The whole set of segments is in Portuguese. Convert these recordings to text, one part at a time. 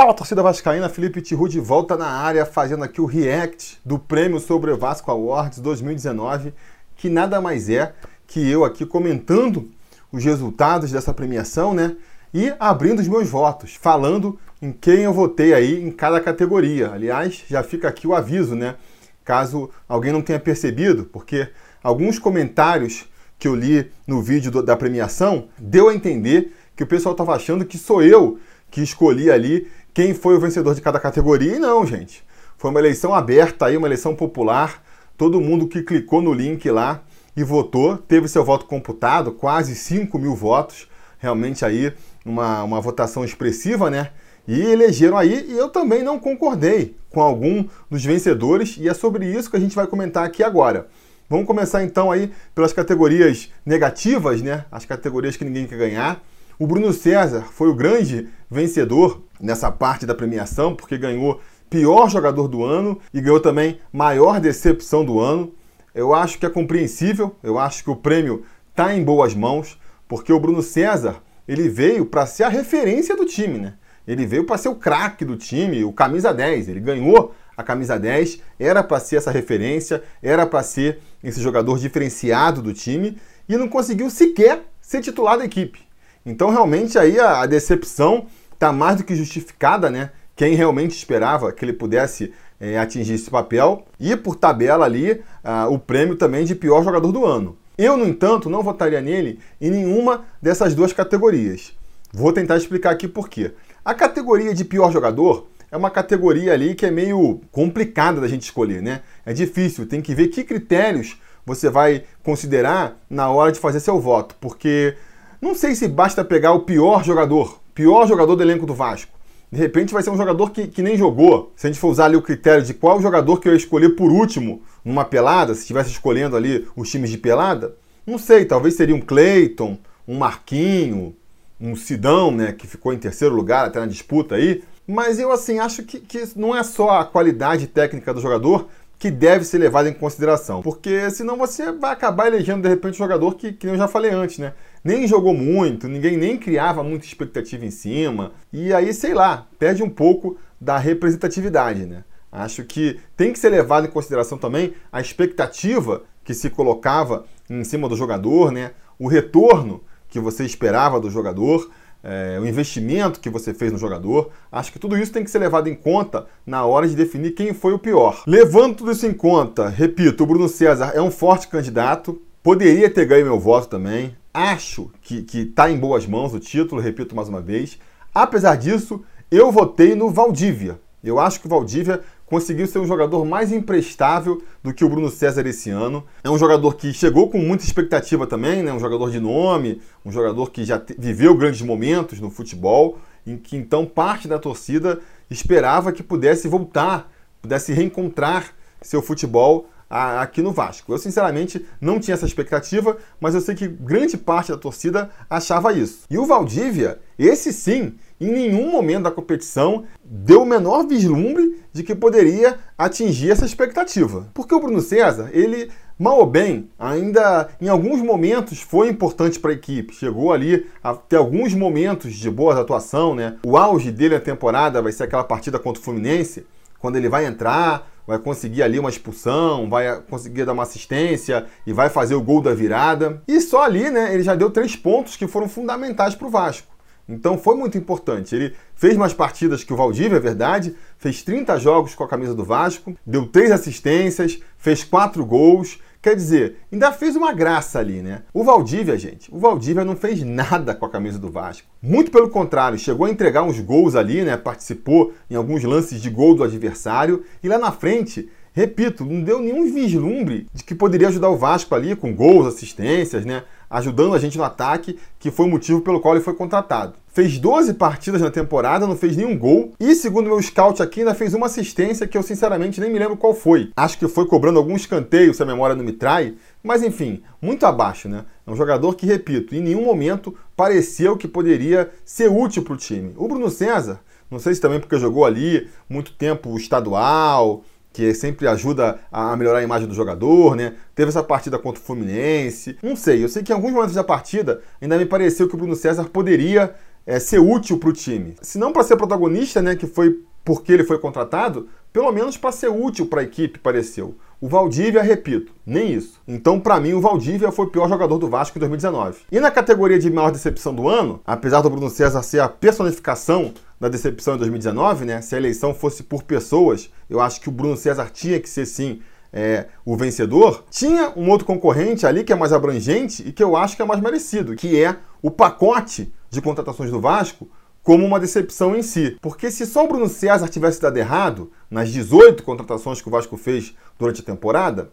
Fala torcida vascaína, Felipe Tiru de volta na área, fazendo aqui o react do Prêmio Sobre Vasco Awards 2019, que nada mais é que eu aqui comentando os resultados dessa premiação, né? E abrindo os meus votos, falando em quem eu votei aí em cada categoria. Aliás, já fica aqui o aviso, né? Caso alguém não tenha percebido, porque alguns comentários que eu li no vídeo do, da premiação deu a entender que o pessoal estava achando que sou eu que escolhi ali quem foi o vencedor de cada categoria. E não, gente. Foi uma eleição aberta aí, uma eleição popular. Todo mundo que clicou no link lá e votou, teve seu voto computado, quase 5 mil votos. Realmente aí uma, uma votação expressiva, né? E elegeram aí, e eu também não concordei com algum dos vencedores, e é sobre isso que a gente vai comentar aqui agora. Vamos começar então aí pelas categorias negativas, né? As categorias que ninguém quer ganhar. O Bruno César foi o grande vencedor nessa parte da premiação, porque ganhou pior jogador do ano e ganhou também maior decepção do ano. Eu acho que é compreensível, eu acho que o prêmio está em boas mãos, porque o Bruno César ele veio para ser a referência do time, né? Ele veio para ser o craque do time, o camisa 10. Ele ganhou a camisa 10, era para ser essa referência, era para ser esse jogador diferenciado do time e não conseguiu sequer ser titular da equipe. Então, realmente, aí a, a decepção está mais do que justificada, né? Quem realmente esperava que ele pudesse é, atingir esse papel e, por tabela ali, o prêmio também de pior jogador do ano. Eu, no entanto, não votaria nele em nenhuma dessas duas categorias. Vou tentar explicar aqui por quê. A categoria de pior jogador é uma categoria ali que é meio complicada da gente escolher, né? É difícil, tem que ver que critérios você vai considerar na hora de fazer seu voto, porque não sei se basta pegar o pior jogador, pior jogador do elenco do Vasco. De repente vai ser um jogador que, que nem jogou. Se a gente for usar ali o critério de qual jogador que eu ia escolher por último numa pelada, se estivesse escolhendo ali os times de pelada, não sei, talvez seria um Cleiton, um Marquinho, um Sidão, né, que ficou em terceiro lugar até na disputa aí. Mas eu assim acho que, que não é só a qualidade técnica do jogador, que deve ser levado em consideração. Porque senão você vai acabar elegendo de repente um jogador que, que eu já falei antes, né? Nem jogou muito, ninguém nem criava muita expectativa em cima. E aí, sei lá, perde um pouco da representatividade, né? Acho que tem que ser levado em consideração também a expectativa que se colocava em cima do jogador, né? O retorno que você esperava do jogador é, o investimento que você fez no jogador. Acho que tudo isso tem que ser levado em conta na hora de definir quem foi o pior. Levando tudo isso em conta, repito, o Bruno César é um forte candidato, poderia ter ganho meu voto também. Acho que está em boas mãos o título, repito mais uma vez. Apesar disso, eu votei no Valdívia. Eu acho que o Valdívia conseguiu ser um jogador mais imprestável do que o Bruno César esse ano. É um jogador que chegou com muita expectativa também, né? um jogador de nome, um jogador que já viveu grandes momentos no futebol, em que então parte da torcida esperava que pudesse voltar, pudesse reencontrar seu futebol aqui no Vasco. Eu, sinceramente, não tinha essa expectativa, mas eu sei que grande parte da torcida achava isso. E o Valdívia, esse sim, em nenhum momento da competição deu o menor vislumbre de que poderia atingir essa expectativa. Porque o Bruno César, ele, mal ou bem, ainda em alguns momentos foi importante para a equipe. Chegou ali a ter alguns momentos de boa atuação, né? O auge dele na temporada vai ser aquela partida contra o Fluminense, quando ele vai entrar, vai conseguir ali uma expulsão, vai conseguir dar uma assistência e vai fazer o gol da virada. E só ali, né, ele já deu três pontos que foram fundamentais para o Vasco. Então foi muito importante. Ele fez mais partidas que o Valdívia, é verdade, fez 30 jogos com a camisa do Vasco, deu três assistências, fez quatro gols. Quer dizer, ainda fez uma graça ali, né? O Valdívia, gente, o Valdívia não fez nada com a camisa do Vasco. Muito pelo contrário, chegou a entregar uns gols ali, né? Participou em alguns lances de gol do adversário e lá na frente repito, não deu nenhum vislumbre de que poderia ajudar o Vasco ali com gols, assistências, né? Ajudando a gente no ataque, que foi o motivo pelo qual ele foi contratado. Fez 12 partidas na temporada, não fez nenhum gol. E segundo meu scout aqui, ainda fez uma assistência que eu sinceramente nem me lembro qual foi. Acho que foi cobrando algum escanteio, se a memória não me trai. Mas enfim, muito abaixo, né? É um jogador que, repito, em nenhum momento pareceu que poderia ser útil para o time. O Bruno César, não sei se também porque jogou ali muito tempo estadual, que sempre ajuda a melhorar a imagem do jogador, né? Teve essa partida contra o Fluminense. Não sei, eu sei que em alguns momentos da partida ainda me pareceu que o Bruno César poderia é, ser útil para o time. Se não para ser protagonista, né, que foi porque ele foi contratado, pelo menos para ser útil para a equipe, pareceu. O Valdívia, repito, nem isso. Então, para mim, o Valdívia foi o pior jogador do Vasco em 2019. E na categoria de maior decepção do ano, apesar do Bruno César ser a personificação da decepção em 2019, né? Se a eleição fosse por pessoas, eu acho que o Bruno César tinha que ser sim é, o vencedor. Tinha um outro concorrente ali que é mais abrangente e que eu acho que é mais merecido, que é o pacote de contratações do Vasco como uma decepção em si. Porque se só o Bruno César tivesse dado errado nas 18 contratações que o Vasco fez durante a temporada,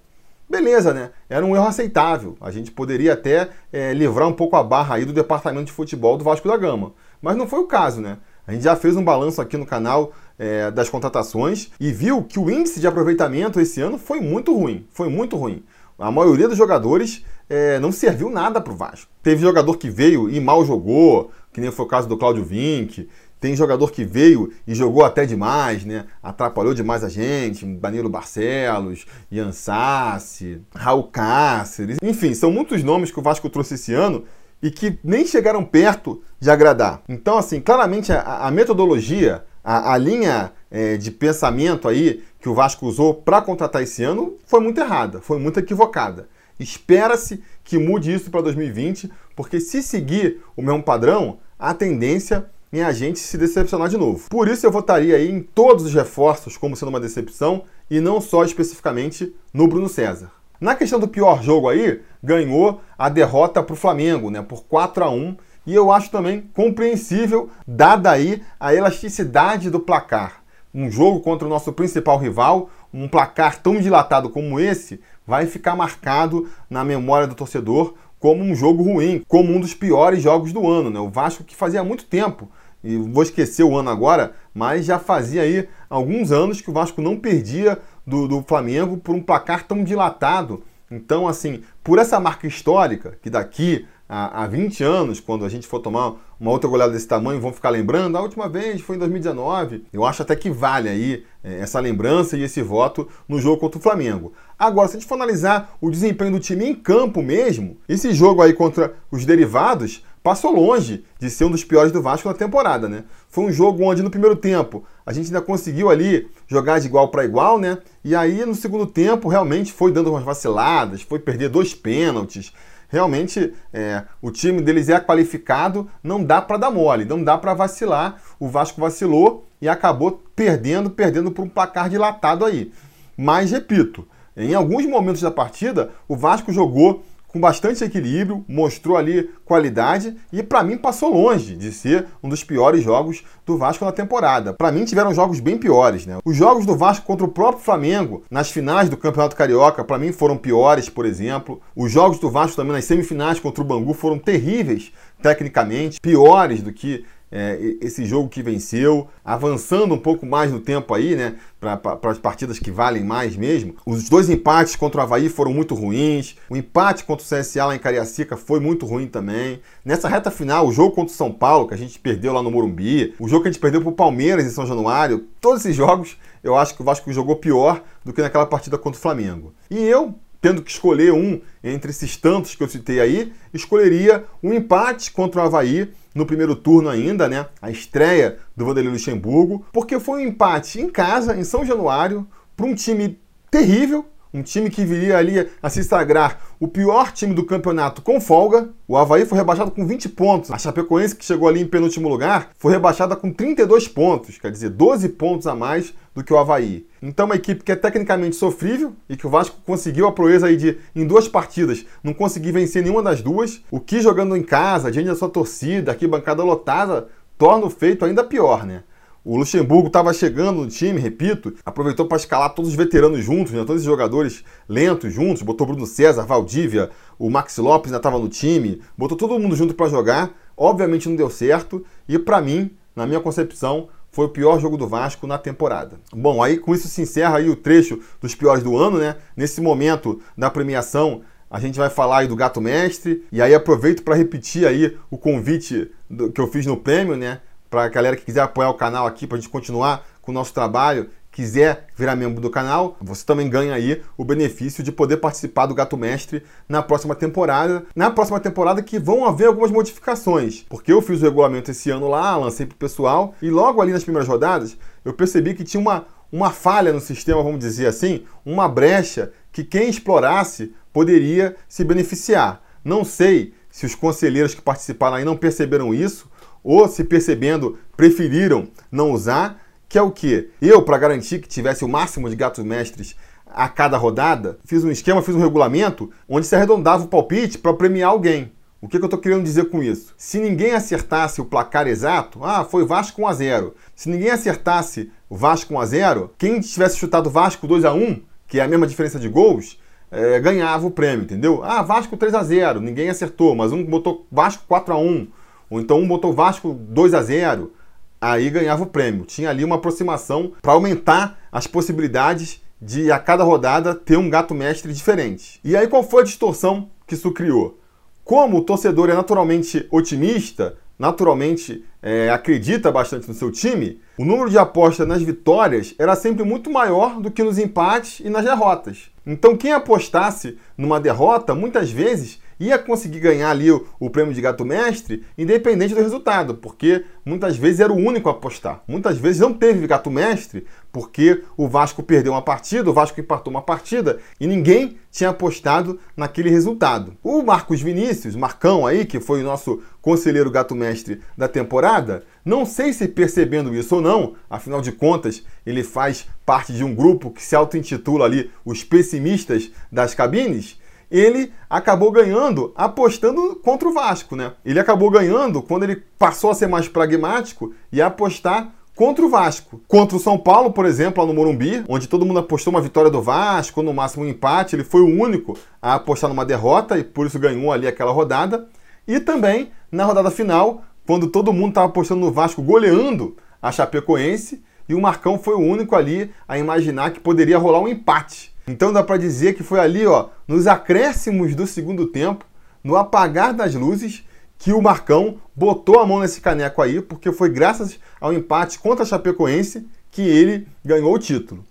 beleza, né? Era um erro aceitável. A gente poderia até é, livrar um pouco a barra aí do departamento de futebol do Vasco da Gama. Mas não foi o caso, né? A gente já fez um balanço aqui no canal é, das contratações e viu que o índice de aproveitamento esse ano foi muito ruim. Foi muito ruim. A maioria dos jogadores é, não serviu nada para o Vasco. Teve jogador que veio e mal jogou, que nem foi o caso do Cláudio Vinck. Tem jogador que veio e jogou até demais, né? Atrapalhou demais a gente. Danilo Barcelos, Ian Sassi, Raul Cáceres. Enfim, são muitos nomes que o Vasco trouxe esse ano e que nem chegaram perto de agradar. Então, assim, claramente a, a metodologia, a, a linha é, de pensamento aí que o Vasco usou para contratar esse ano foi muito errada, foi muito equivocada. Espera-se que mude isso para 2020, porque se seguir o mesmo padrão, a tendência é a gente se decepcionar de novo. Por isso eu votaria aí em todos os reforços como sendo uma decepção e não só especificamente no Bruno César. Na questão do pior jogo aí, ganhou a derrota para o Flamengo, né, por 4 a 1 e eu acho também compreensível, dada aí a elasticidade do placar. Um jogo contra o nosso principal rival, um placar tão dilatado como esse, vai ficar marcado na memória do torcedor como um jogo ruim, como um dos piores jogos do ano. Né? O Vasco que fazia muito tempo, e vou esquecer o ano agora, mas já fazia aí alguns anos que o Vasco não perdia do, do Flamengo por um placar tão dilatado. Então, assim, por essa marca histórica, que daqui há, há 20 anos, quando a gente for tomar uma outra goleada desse tamanho, vão ficar lembrando, a última vez foi em 2019. Eu acho até que vale aí é, essa lembrança e esse voto no jogo contra o Flamengo. Agora, se a gente for analisar o desempenho do time em campo mesmo, esse jogo aí contra os derivados passou longe de ser um dos piores do Vasco na temporada, né? Foi um jogo onde no primeiro tempo a gente ainda conseguiu ali jogar de igual para igual, né? E aí no segundo tempo realmente foi dando umas vaciladas, foi perder dois pênaltis, realmente é, o time deles é qualificado, não dá para dar mole, não dá para vacilar. O Vasco vacilou e acabou perdendo, perdendo por um placar dilatado aí. Mas repito, em alguns momentos da partida, o Vasco jogou com bastante equilíbrio, mostrou ali qualidade e para mim passou longe de ser um dos piores jogos do Vasco na temporada. Para mim tiveram jogos bem piores, né? Os jogos do Vasco contra o próprio Flamengo nas finais do Campeonato Carioca para mim foram piores, por exemplo. Os jogos do Vasco também nas semifinais contra o Bangu foram terríveis tecnicamente, piores do que é, esse jogo que venceu, avançando um pouco mais no tempo aí, né, para as partidas que valem mais mesmo. Os dois empates contra o Havaí foram muito ruins, o empate contra o CSA lá em Cariacica foi muito ruim também. Nessa reta final, o jogo contra o São Paulo, que a gente perdeu lá no Morumbi, o jogo que a gente perdeu para o Palmeiras em São Januário, todos esses jogos eu acho que o Vasco jogou pior do que naquela partida contra o Flamengo. E eu, tendo que escolher um entre esses tantos que eu citei aí, escolheria um empate contra o Havaí no primeiro turno ainda, né? A estreia do Vanderlei Luxemburgo, porque foi um empate em casa, em São Januário, para um time terrível, um time que viria ali a se sagrar o pior time do campeonato com folga. O Havaí foi rebaixado com 20 pontos. A Chapecoense, que chegou ali em penúltimo lugar, foi rebaixada com 32 pontos, quer dizer, 12 pontos a mais do que o Havaí. Então, uma equipe que é tecnicamente sofrível e que o Vasco conseguiu a proeza aí de, em duas partidas, não conseguir vencer nenhuma das duas, o que jogando em casa, diante da sua torcida, aqui bancada lotada, torna o feito ainda pior, né? O Luxemburgo estava chegando no time, repito, aproveitou para escalar todos os veteranos juntos, né? todos os jogadores lentos juntos, botou Bruno César, Valdívia, o Max Lopes ainda estava no time, botou todo mundo junto para jogar. Obviamente não deu certo e para mim, na minha concepção, foi o pior jogo do Vasco na temporada. Bom, aí com isso se encerra aí o trecho dos piores do ano, né? Nesse momento da premiação, a gente vai falar aí do Gato Mestre e aí aproveito para repetir aí o convite do, que eu fiz no prêmio, né? Para a galera que quiser apoiar o canal aqui, para a gente continuar com o nosso trabalho, quiser virar membro do canal, você também ganha aí o benefício de poder participar do Gato Mestre na próxima temporada. Na próxima temporada que vão haver algumas modificações, porque eu fiz o regulamento esse ano lá, lancei pro pessoal e logo ali nas primeiras rodadas eu percebi que tinha uma, uma falha no sistema, vamos dizer assim, uma brecha que quem explorasse poderia se beneficiar. Não sei se os conselheiros que participaram aí não perceberam isso ou se percebendo preferiram não usar, que é o que? Eu, para garantir que tivesse o máximo de gatos mestres a cada rodada, fiz um esquema, fiz um regulamento onde se arredondava o palpite para premiar alguém. O que, que eu estou querendo dizer com isso? Se ninguém acertasse o placar exato, ah, foi Vasco 1 a 0. Se ninguém acertasse o Vasco 1 a 0, quem tivesse chutado Vasco 2 a 1, que é a mesma diferença de gols, é, ganhava o prêmio, entendeu? Ah, Vasco 3 a 0, ninguém acertou, mas um botou Vasco 4 a 1, ou então um botou Vasco 2 a 0 aí ganhava o prêmio. Tinha ali uma aproximação para aumentar as possibilidades de a cada rodada ter um gato mestre diferente. E aí qual foi a distorção que isso criou? Como o torcedor é naturalmente otimista, naturalmente é, acredita bastante no seu time, o número de apostas nas vitórias era sempre muito maior do que nos empates e nas derrotas. Então quem apostasse numa derrota, muitas vezes ia conseguir ganhar ali o, o, prêmio de gato mestre, independente do resultado, porque muitas vezes era o único a apostar. Muitas vezes não teve gato mestre, porque o Vasco perdeu uma partida, o Vasco empatou uma partida e ninguém tinha apostado naquele resultado. O Marcos Vinícius, Marcão aí, que foi o nosso conselheiro gato mestre da temporada, não sei se percebendo isso ou não, afinal de contas, ele faz parte de um grupo que se auto-intitula ali os pessimistas das cabines ele acabou ganhando apostando contra o Vasco, né? Ele acabou ganhando quando ele passou a ser mais pragmático e apostar contra o Vasco. Contra o São Paulo, por exemplo, lá no Morumbi, onde todo mundo apostou uma vitória do Vasco, no máximo um empate, ele foi o único a apostar numa derrota e por isso ganhou ali aquela rodada. E também na rodada final, quando todo mundo estava apostando no Vasco goleando a Chapecoense, e o Marcão foi o único ali a imaginar que poderia rolar um empate. Então dá para dizer que foi ali, ó, nos acréscimos do segundo tempo, no apagar das luzes, que o Marcão botou a mão nesse caneco aí, porque foi graças ao empate contra a Chapecoense que ele ganhou o título.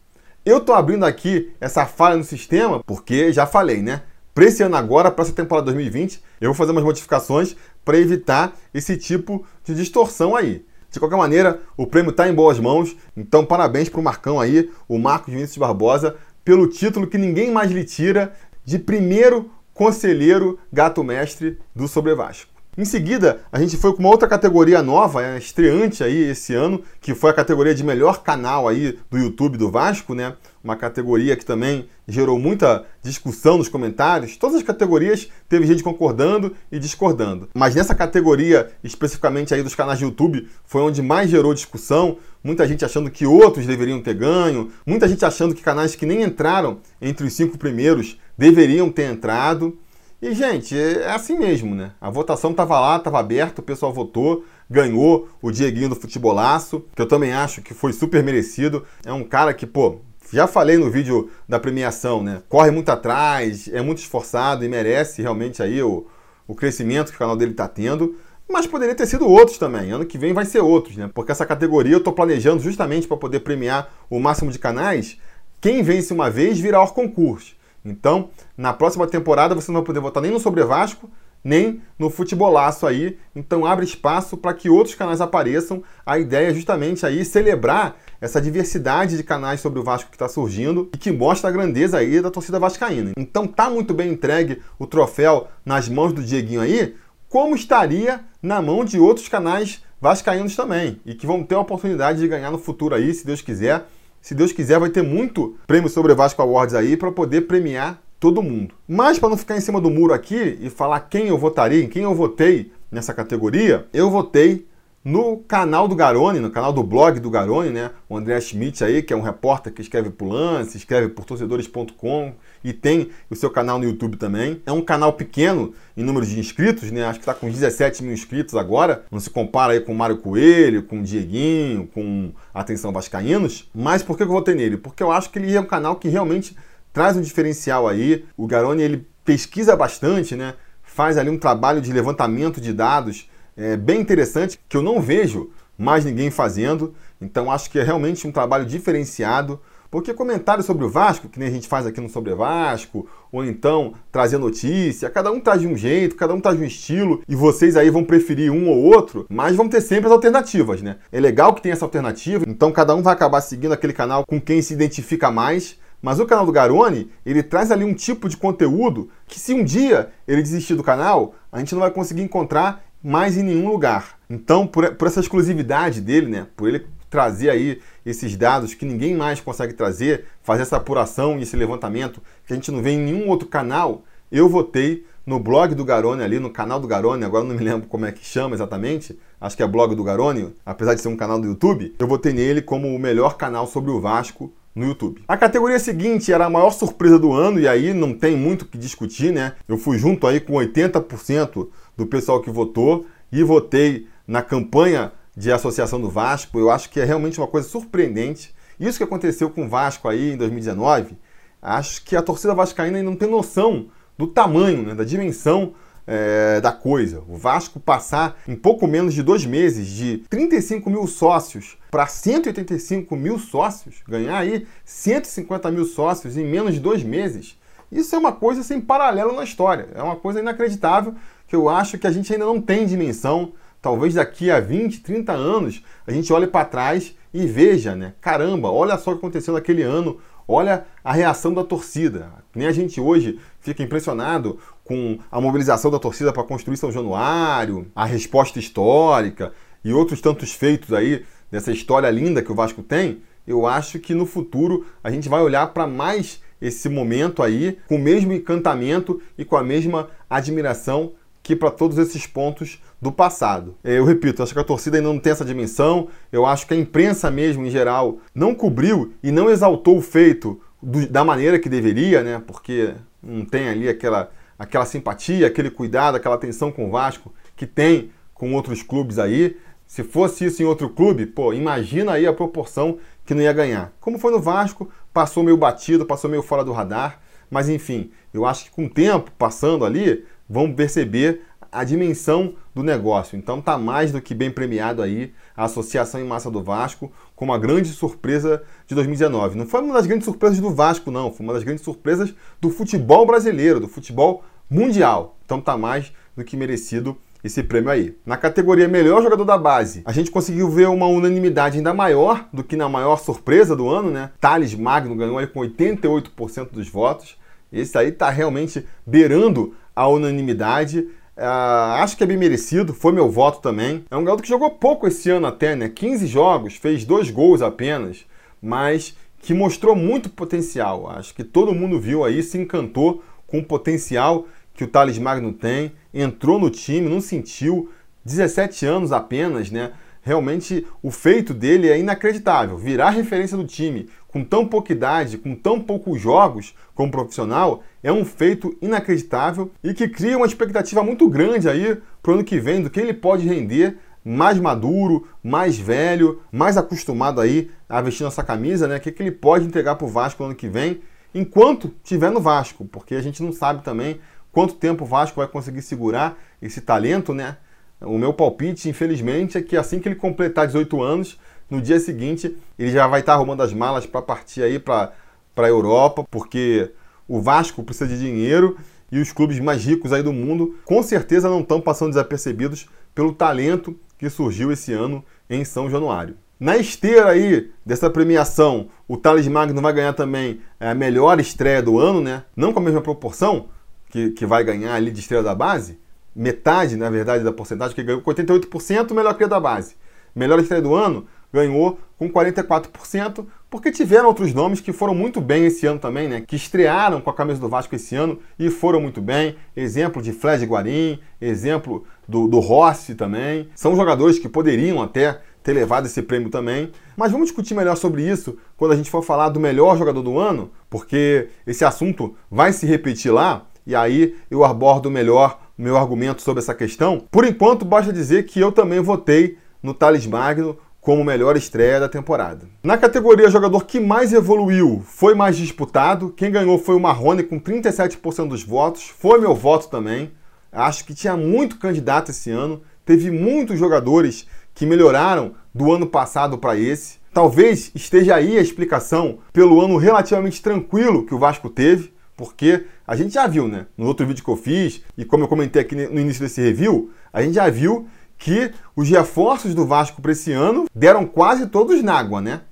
Eu tô abrindo aqui essa falha no sistema porque já falei, né? Para esse ano agora, para essa temporada 2020, eu vou fazer umas modificações para evitar esse tipo de distorção aí. De qualquer maneira, o prêmio está em boas mãos, então parabéns para o Marcão aí, o Marcos Vinícius Barbosa, pelo título que ninguém mais lhe tira de primeiro conselheiro gato mestre do Sobre. Em seguida, a gente foi com uma outra categoria nova, é, estreante aí esse ano, que foi a categoria de melhor canal aí do YouTube do Vasco, né? Uma categoria que também gerou muita discussão nos comentários. Todas as categorias teve gente concordando e discordando. Mas nessa categoria, especificamente aí dos canais de YouTube, foi onde mais gerou discussão. Muita gente achando que outros deveriam ter ganho, muita gente achando que canais que nem entraram entre os cinco primeiros deveriam ter entrado. E, gente, é assim mesmo, né? A votação estava lá, estava aberta, o pessoal votou, ganhou o Dieguinho do Futebolaço, que eu também acho que foi super merecido. É um cara que, pô, já falei no vídeo da premiação, né? Corre muito atrás, é muito esforçado e merece realmente aí o, o crescimento que o canal dele está tendo. Mas poderia ter sido outros também. Ano que vem vai ser outros, né? Porque essa categoria eu estou planejando justamente para poder premiar o máximo de canais. Quem vence uma vez virá ao concurso. Então, na próxima temporada você não vai poder votar nem no Sobre Vasco, nem no futebolaço aí. Então abre espaço para que outros canais apareçam. A ideia é justamente aí celebrar essa diversidade de canais sobre o Vasco que está surgindo e que mostra a grandeza aí da torcida vascaína. Então tá muito bem entregue o troféu nas mãos do Dieguinho aí, como estaria na mão de outros canais vascaínos também e que vão ter a oportunidade de ganhar no futuro aí, se Deus quiser. Se Deus quiser, vai ter muito prêmio sobre Vasco Awards aí para poder premiar todo mundo. Mas para não ficar em cima do muro aqui e falar quem eu votaria, em quem eu votei nessa categoria, eu votei no canal do Garone, no canal do blog do Garone, né? O André Schmidt aí, que é um repórter que escreve por Lance, escreve por torcedores.com e tem o seu canal no YouTube também. É um canal pequeno em número de inscritos, né? Acho que está com 17 mil inscritos agora. Não se compara aí com o Mário Coelho, com o Dieguinho, com Atenção Vascaínos. Mas por que eu votei nele? Porque eu acho que ele é um canal que realmente traz um diferencial aí. O Garone, ele pesquisa bastante, né? Faz ali um trabalho de levantamento de dados é, bem interessante que eu não vejo mais ninguém fazendo. Então acho que é realmente um trabalho diferenciado. Porque comentários sobre o Vasco, que nem a gente faz aqui no Sobre Vasco, ou então trazer notícia, cada um traz de um jeito, cada um traz de um estilo, e vocês aí vão preferir um ou outro, mas vão ter sempre as alternativas, né? É legal que tenha essa alternativa, então cada um vai acabar seguindo aquele canal com quem se identifica mais. Mas o canal do Garone, ele traz ali um tipo de conteúdo que se um dia ele desistir do canal, a gente não vai conseguir encontrar mais em nenhum lugar. Então, por, por essa exclusividade dele, né? Por ele trazer aí esses dados que ninguém mais consegue trazer, fazer essa apuração e esse levantamento que a gente não vê em nenhum outro canal, eu votei no blog do Garone ali, no canal do Garone, agora não me lembro como é que chama exatamente, acho que é blog do Garone, apesar de ser um canal do YouTube, eu votei nele como o melhor canal sobre o Vasco no YouTube. A categoria seguinte era a maior surpresa do ano e aí não tem muito o que discutir, né? Eu fui junto aí com 80% do pessoal que votou e votei na campanha de associação do Vasco. Eu acho que é realmente uma coisa surpreendente. Isso que aconteceu com o Vasco aí em 2019, acho que a torcida vascaína não tem noção do tamanho, né, da dimensão é, da coisa. O Vasco passar em pouco menos de dois meses de 35 mil sócios para 185 mil sócios, ganhar aí 150 mil sócios em menos de dois meses, isso é uma coisa sem paralelo na história. É uma coisa inacreditável que eu acho que a gente ainda não tem dimensão. Talvez daqui a 20, 30 anos a gente olhe para trás e veja, né? Caramba, olha só o que aconteceu naquele ano, olha a reação da torcida. Nem a gente hoje fica impressionado com a mobilização da torcida para construir São Januário, a resposta histórica e outros tantos feitos aí dessa história linda que o Vasco tem. Eu acho que no futuro a gente vai olhar para mais esse momento aí com o mesmo encantamento e com a mesma admiração que para todos esses pontos do passado. Eu repito, acho que a torcida ainda não tem essa dimensão, eu acho que a imprensa mesmo, em geral, não cobriu e não exaltou o feito do, da maneira que deveria, né? Porque não tem ali aquela, aquela simpatia, aquele cuidado, aquela atenção com o Vasco que tem com outros clubes aí. Se fosse isso em outro clube, pô, imagina aí a proporção que não ia ganhar. Como foi no Vasco, passou meio batido, passou meio fora do radar, mas enfim, eu acho que com o tempo passando ali, vão perceber a dimensão do negócio. Então tá mais do que bem premiado aí a Associação em Massa do Vasco como a grande surpresa de 2019. Não foi uma das grandes surpresas do Vasco, não, foi uma das grandes surpresas do futebol brasileiro, do futebol mundial. Então tá mais do que merecido esse prêmio aí. Na categoria melhor jogador da base, a gente conseguiu ver uma unanimidade ainda maior do que na maior surpresa do ano, né? Thales Magno ganhou aí com 88% dos votos. Esse aí tá realmente beirando a unanimidade. Uh, acho que é bem merecido, foi meu voto também. É um garoto que jogou pouco esse ano até, né? 15 jogos, fez dois gols apenas, mas que mostrou muito potencial. Acho que todo mundo viu aí, se encantou com o potencial que o Thales Magno tem, entrou no time, não sentiu, 17 anos apenas, né? Realmente o feito dele é inacreditável. Virar referência do time com tão pouca idade, com tão poucos jogos como profissional, é um feito inacreditável e que cria uma expectativa muito grande aí para o ano que vem do que ele pode render mais maduro, mais velho, mais acostumado aí a vestir nossa camisa, né? O que, que ele pode entregar para o Vasco no ano que vem, enquanto estiver no Vasco, porque a gente não sabe também quanto tempo o Vasco vai conseguir segurar esse talento, né? O meu palpite, infelizmente, é que assim que ele completar 18 anos, no dia seguinte ele já vai estar arrumando as malas para partir aí para a Europa, porque o Vasco precisa de dinheiro e os clubes mais ricos aí do mundo com certeza não estão passando desapercebidos pelo talento que surgiu esse ano em São Januário. Na esteira aí dessa premiação, o Thales Magno vai ganhar também a melhor estreia do ano, né? Não com a mesma proporção que, que vai ganhar ali de estreia da base, metade, na verdade, da porcentagem, que ganhou com 88% melhor que a da base. Melhor estreia do ano ganhou com 44%, porque tiveram outros nomes que foram muito bem esse ano também, né? Que estrearam com a camisa do Vasco esse ano e foram muito bem. Exemplo de Flash Guarim, exemplo do, do Rossi também. São jogadores que poderiam até ter levado esse prêmio também. Mas vamos discutir melhor sobre isso quando a gente for falar do melhor jogador do ano, porque esse assunto vai se repetir lá e aí eu abordo melhor o meu argumento sobre essa questão. Por enquanto, basta dizer que eu também votei no Thales Magno como melhor estreia da temporada. Na categoria jogador que mais evoluiu, foi mais disputado. Quem ganhou foi o Marrone com 37% dos votos. Foi meu voto também. Acho que tinha muito candidato esse ano. Teve muitos jogadores que melhoraram do ano passado para esse. Talvez esteja aí a explicação pelo ano relativamente tranquilo que o Vasco teve, porque a gente já viu, né? No outro vídeo que eu fiz, e como eu comentei aqui no início desse review, a gente já viu que os reforços do Vasco para esse ano deram quase todos na água, né?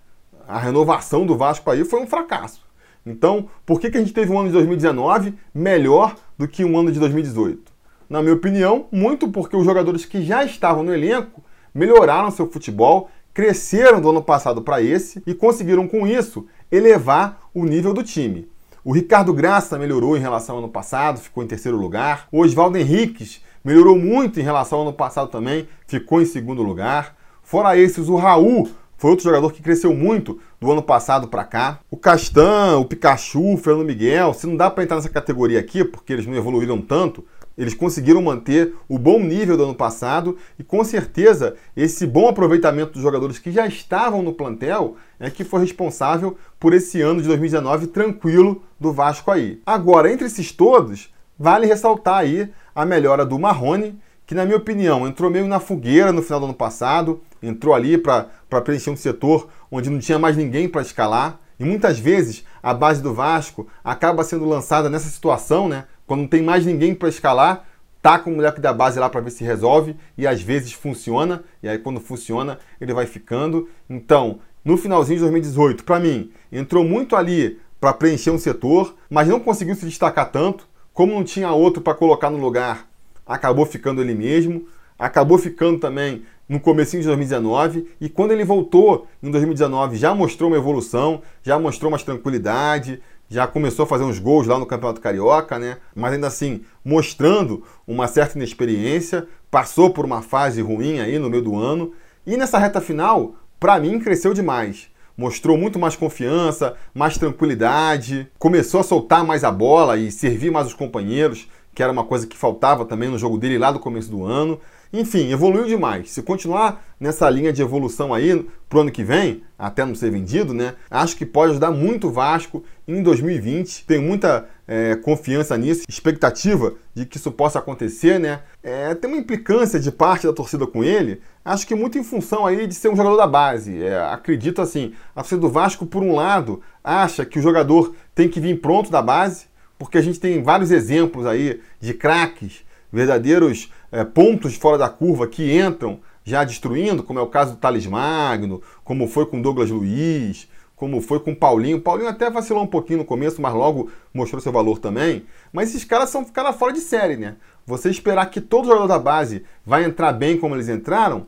A renovação do Vasco aí foi um fracasso. Então, por que, que a gente teve um ano de 2019 melhor do que um ano de 2018? Na minha opinião, muito porque os jogadores que já estavam no elenco melhoraram seu futebol, cresceram do ano passado para esse e conseguiram com isso elevar o nível do time. O Ricardo Graça melhorou em relação ao ano passado, ficou em terceiro lugar. O Oswaldo Henriques melhorou muito em relação ao ano passado também, ficou em segundo lugar. Fora esses, o Raul foi outro jogador que cresceu muito do ano passado para cá. O Castan, o Pikachu, o Fernando Miguel, se não dá para entrar nessa categoria aqui, porque eles não evoluíram tanto, eles conseguiram manter o bom nível do ano passado e com certeza esse bom aproveitamento dos jogadores que já estavam no plantel é que foi responsável por esse ano de 2019 tranquilo do Vasco aí. Agora, entre esses todos, vale ressaltar aí a melhora do Marrone, que na minha opinião entrou meio na fogueira no final do ano passado, entrou ali para preencher um setor onde não tinha mais ninguém para escalar. E muitas vezes a base do Vasco acaba sendo lançada nessa situação, né? Quando não tem mais ninguém para escalar, tá com o moleque da base lá para ver se resolve e às vezes funciona, e aí quando funciona, ele vai ficando. Então, no finalzinho de 2018, para mim, entrou muito ali para preencher um setor, mas não conseguiu se destacar tanto. Como não tinha outro para colocar no lugar, acabou ficando ele mesmo. Acabou ficando também no comecinho de 2019 e quando ele voltou em 2019 já mostrou uma evolução, já mostrou mais tranquilidade, já começou a fazer uns gols lá no Campeonato Carioca, né? Mas ainda assim, mostrando uma certa inexperiência, passou por uma fase ruim aí no meio do ano. E nessa reta final, para mim, cresceu demais. Mostrou muito mais confiança, mais tranquilidade, começou a soltar mais a bola e servir mais os companheiros, que era uma coisa que faltava também no jogo dele lá do começo do ano. Enfim, evoluiu demais. Se continuar nessa linha de evolução aí pro ano que vem, até não ser vendido, né? Acho que pode ajudar muito o Vasco em 2020. Tenho muita é, confiança nisso, expectativa de que isso possa acontecer, né? É, tem uma implicância de parte da torcida com ele, acho que muito em função aí de ser um jogador da base. É, acredito assim, a torcida do Vasco, por um lado, acha que o jogador tem que vir pronto da base, porque a gente tem vários exemplos aí de craques, verdadeiros é, pontos fora da curva que entram já destruindo, como é o caso do Thales Magno, como foi com Douglas Luiz, como foi com Paulinho. Paulinho até vacilou um pouquinho no começo, mas logo mostrou seu valor também. Mas esses caras são caras fora de série, né? Você esperar que todo jogador da base vai entrar bem como eles entraram,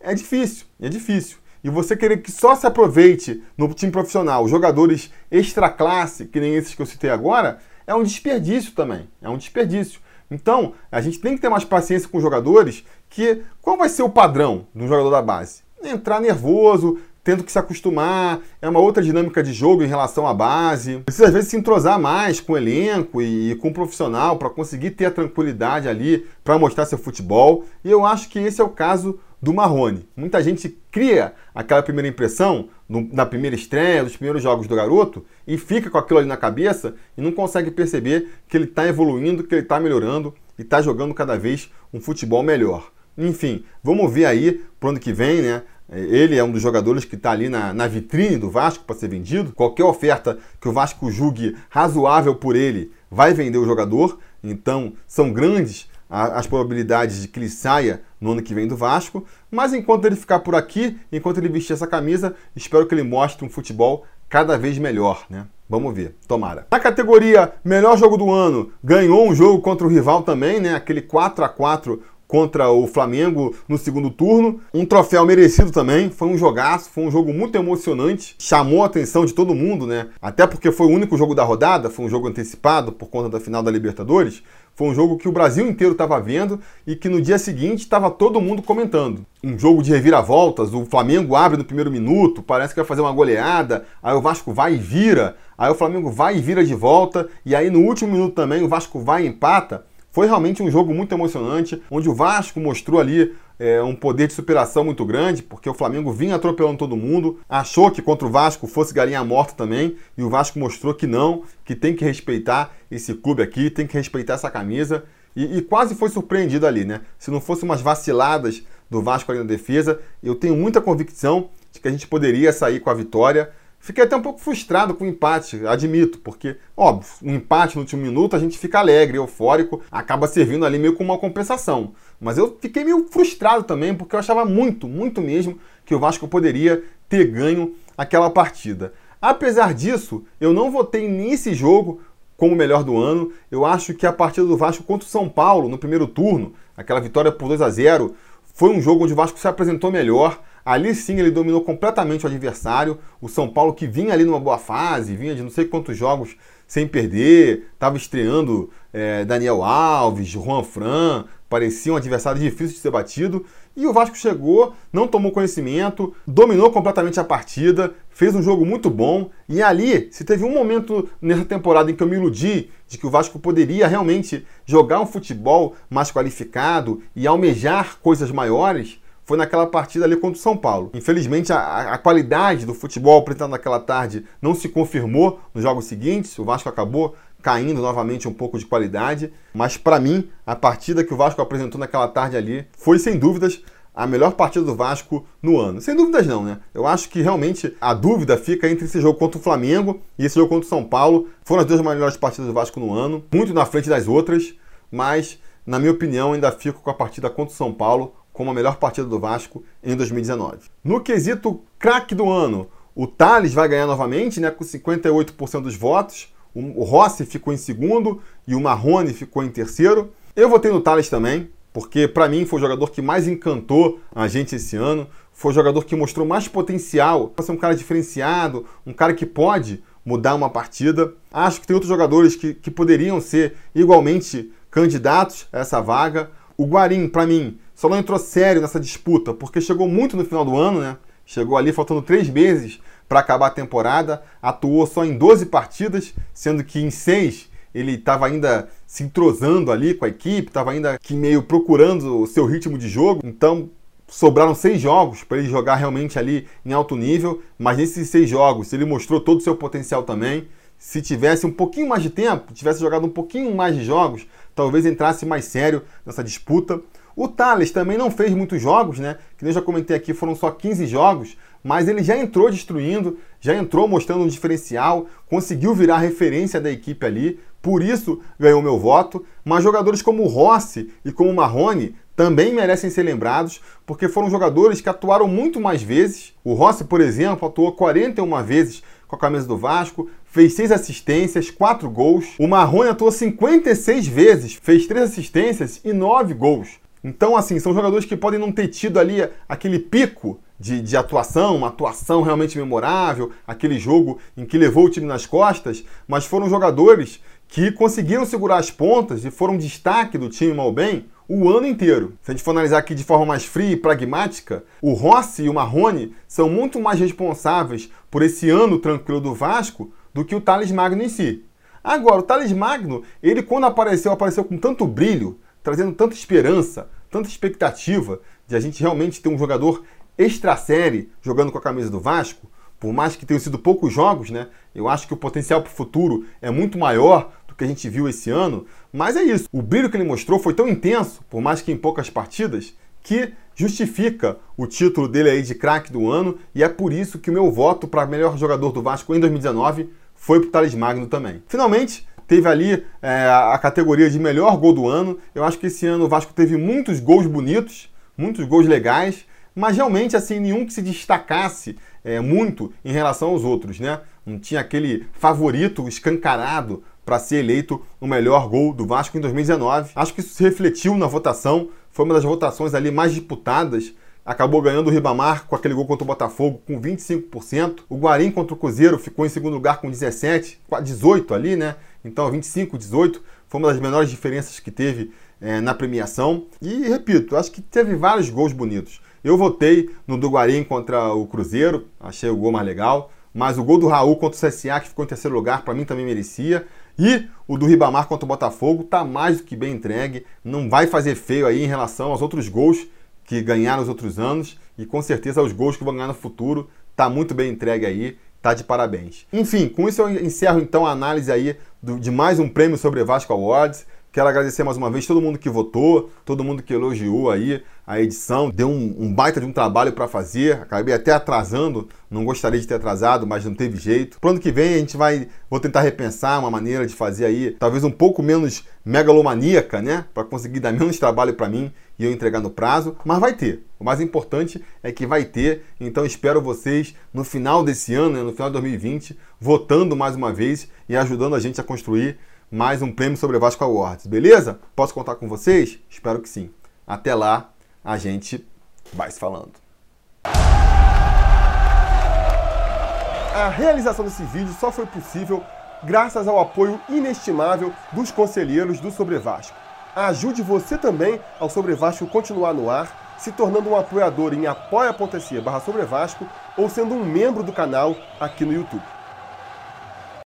é difícil, é difícil. E você querer que só se aproveite no time profissional jogadores extra classe, que nem esses que eu citei agora, é um desperdício também. É um desperdício. Então, a gente tem que ter mais paciência com os jogadores, que qual vai ser o padrão do jogador da base? Entrar nervoso, tendo que se acostumar, é uma outra dinâmica de jogo em relação à base. Precisa às vezes se entrosar mais com o elenco e, com o profissional para conseguir ter a tranquilidade ali para mostrar seu futebol. E eu acho que esse é o caso do Marrone. Muita gente cria aquela primeira impressão no, na primeira estreia, dos primeiros jogos do garoto, e fica com aquilo ali na cabeça e não consegue perceber que ele está evoluindo, que ele está melhorando e está jogando cada vez um futebol melhor. Enfim, vamos ver aí para ano que vem, né? Ele é um dos jogadores que está ali na, na vitrine do Vasco para ser vendido. Qualquer oferta que o Vasco julgue razoável por ele vai vender o jogador. Então, são grandes as probabilidades de que ele saia no ano que vem do Vasco. Mas enquanto ele ficar por aqui, enquanto ele vestir essa camisa, espero que ele mostre um futebol cada vez melhor, né? Vamos ver, tomara. Na categoria melhor jogo do ano, ganhou um jogo contra o rival também, né? Aquele 4 a 4 contra o Flamengo no segundo turno. Um troféu merecido também, foi um jogaço, foi um jogo muito emocionante, chamou a atenção de todo mundo, né? Até porque foi o único jogo da rodada, foi um jogo antecipado por conta da final da Libertadores. Foi um jogo que o Brasil inteiro estava vendo e que no dia seguinte estava todo mundo comentando. Um jogo de reviravoltas, o Flamengo abre no primeiro minuto, parece que vai fazer uma goleada, aí o Vasco vai e vira, aí o Flamengo vai e vira de volta, e aí no último minuto também o Vasco vai e empata. Foi realmente um jogo muito emocionante, onde o Vasco mostrou ali é, um poder de superação muito grande, porque o Flamengo vinha atropelando todo mundo, achou que contra o Vasco fosse galinha morta também, e o Vasco mostrou que não, que tem que respeitar esse clube aqui, tem que respeitar essa camisa, e, e quase foi surpreendido ali, né? Se não fosse umas vaciladas do Vasco ali na defesa. Eu tenho muita convicção de que a gente poderia sair com a vitória. Fiquei até um pouco frustrado com o empate, admito, porque, óbvio, um empate no último minuto a gente fica alegre, eufórico, acaba servindo ali meio como uma compensação. Mas eu fiquei meio frustrado também, porque eu achava muito, muito mesmo que o Vasco poderia ter ganho aquela partida. Apesar disso, eu não votei nesse jogo como o melhor do ano. Eu acho que a partida do Vasco contra o São Paulo no primeiro turno, aquela vitória por 2 a 0, foi um jogo onde o Vasco se apresentou melhor. Ali sim ele dominou completamente o adversário. O São Paulo que vinha ali numa boa fase, vinha de não sei quantos jogos sem perder, estava estreando é, Daniel Alves, Juan Fran, parecia um adversário difícil de ser batido. E o Vasco chegou, não tomou conhecimento, dominou completamente a partida, fez um jogo muito bom. E ali, se teve um momento nessa temporada em que eu me iludi de que o Vasco poderia realmente jogar um futebol mais qualificado e almejar coisas maiores, foi naquela partida ali contra o São Paulo. Infelizmente, a, a qualidade do futebol apresentado naquela tarde não se confirmou nos jogos seguintes. O Vasco acabou caindo novamente um pouco de qualidade. Mas para mim, a partida que o Vasco apresentou naquela tarde ali foi sem dúvidas a melhor partida do Vasco no ano. Sem dúvidas não, né? Eu acho que realmente a dúvida fica entre esse jogo contra o Flamengo e esse jogo contra o São Paulo. Foram as duas melhores partidas do Vasco no ano, muito na frente das outras, mas na minha opinião ainda fico com a partida contra o São Paulo como a melhor partida do Vasco em 2019. No quesito craque do ano, o Thales vai ganhar novamente, né, com 58% dos votos. O Rossi ficou em segundo e o Marrone ficou em terceiro. Eu votei no Thales também, porque para mim foi o jogador que mais encantou a gente esse ano. Foi o jogador que mostrou mais potencial para ser um cara diferenciado, um cara que pode mudar uma partida. Acho que tem outros jogadores que, que poderiam ser igualmente candidatos a essa vaga. O Guarim, para mim, só não entrou sério nessa disputa, porque chegou muito no final do ano, né? Chegou ali faltando três meses para acabar a temporada, atuou só em 12 partidas, sendo que em seis ele estava ainda se entrosando ali com a equipe, estava ainda que meio procurando o seu ritmo de jogo. Então sobraram seis jogos para ele jogar realmente ali em alto nível, mas nesses seis jogos ele mostrou todo o seu potencial também. Se tivesse um pouquinho mais de tempo, tivesse jogado um pouquinho mais de jogos, talvez entrasse mais sério nessa disputa. O Thales também não fez muitos jogos, né? Que eu já comentei aqui, foram só 15 jogos, mas ele já entrou destruindo, já entrou mostrando um diferencial, conseguiu virar referência da equipe ali, por isso ganhou meu voto. Mas jogadores como o Rossi e como o Marrone também merecem ser lembrados, porque foram jogadores que atuaram muito mais vezes. O Rossi, por exemplo, atuou 41 vezes com a camisa do Vasco, fez 6 assistências, 4 gols. O Marrone atuou 56 vezes, fez 3 assistências e 9 gols. Então, assim, são jogadores que podem não ter tido ali aquele pico de, de, atuação, uma atuação realmente memorável, aquele jogo em que levou o time nas costas, mas foram jogadores que conseguiram segurar as pontas e foram destaque do time mal bem o ano inteiro. Se a gente for analisar aqui de forma mais fria e pragmática, o Rossi e o Marrone são muito mais responsáveis por esse ano tranquilo do Vasco do que o Thales Magno em si. Agora, o Thales Magno, ele quando apareceu, apareceu com tanto brilho, trazendo tanta esperança, tanta expectativa de a gente realmente ter um jogador extra série jogando com a camisa do Vasco, por mais que tenham sido poucos jogos, né? Eu acho que o potencial para o futuro é muito maior do que a gente viu esse ano. Mas é isso. O brilho que ele mostrou foi tão intenso, por mais que em poucas partidas, que justifica o título dele aí de craque do ano. E é por isso que o meu voto para melhor jogador do Vasco em 2019 foi para o Thales Magno também. Finalmente, teve ali é, a categoria de melhor gol do ano. Eu acho que esse ano o Vasco teve muitos gols bonitos, muitos gols legais, mas realmente assim nenhum que se destacasse é, muito em relação aos outros, né? Não tinha aquele favorito escancarado para ser eleito o melhor gol do Vasco em 2019. Acho que isso se refletiu na votação, foi uma das votações ali mais disputadas acabou ganhando o Ribamar com aquele gol contra o Botafogo com 25%. O Guarim contra o Cruzeiro ficou em segundo lugar com 17, 18 ali, né? Então 25, 18 foi uma das menores diferenças que teve é, na premiação. E repito, acho que teve vários gols bonitos. Eu votei no do Guarim contra o Cruzeiro, achei o gol mais legal. Mas o gol do Raul contra o CSA, que ficou em terceiro lugar, para mim também merecia. E o do Ribamar contra o Botafogo tá mais do que bem entregue. Não vai fazer feio aí em relação aos outros gols que ganharam os outros anos e com certeza os gols que vão ganhar no futuro. Tá muito bem entregue aí, tá de parabéns. Enfim, com isso eu encerro então a análise aí do, de mais um prêmio sobre Vasco Awards. Quero agradecer mais uma vez todo mundo que votou, todo mundo que elogiou aí a edição, deu um, um baita de um trabalho para fazer. Acabei até atrasando, não gostaria de ter atrasado, mas não teve jeito. Pro ano que vem a gente vai, vou tentar repensar uma maneira de fazer aí, talvez um pouco menos megalomaníaca, né, para conseguir dar menos trabalho para mim e eu entregar no prazo, mas vai ter. O mais importante é que vai ter, então espero vocês no final desse ano, né, no final de 2020, votando mais uma vez e ajudando a gente a construir mais um prêmio sobre Vasco Awards, beleza? Posso contar com vocês? Espero que sim. Até lá, a gente vai se falando. A realização desse vídeo só foi possível graças ao apoio inestimável dos conselheiros do Sobre Vasco. Ajude você também ao Sobre Vasco continuar no ar, se tornando um apoiador em apoia.se barra Sobre Vasco ou sendo um membro do canal aqui no YouTube.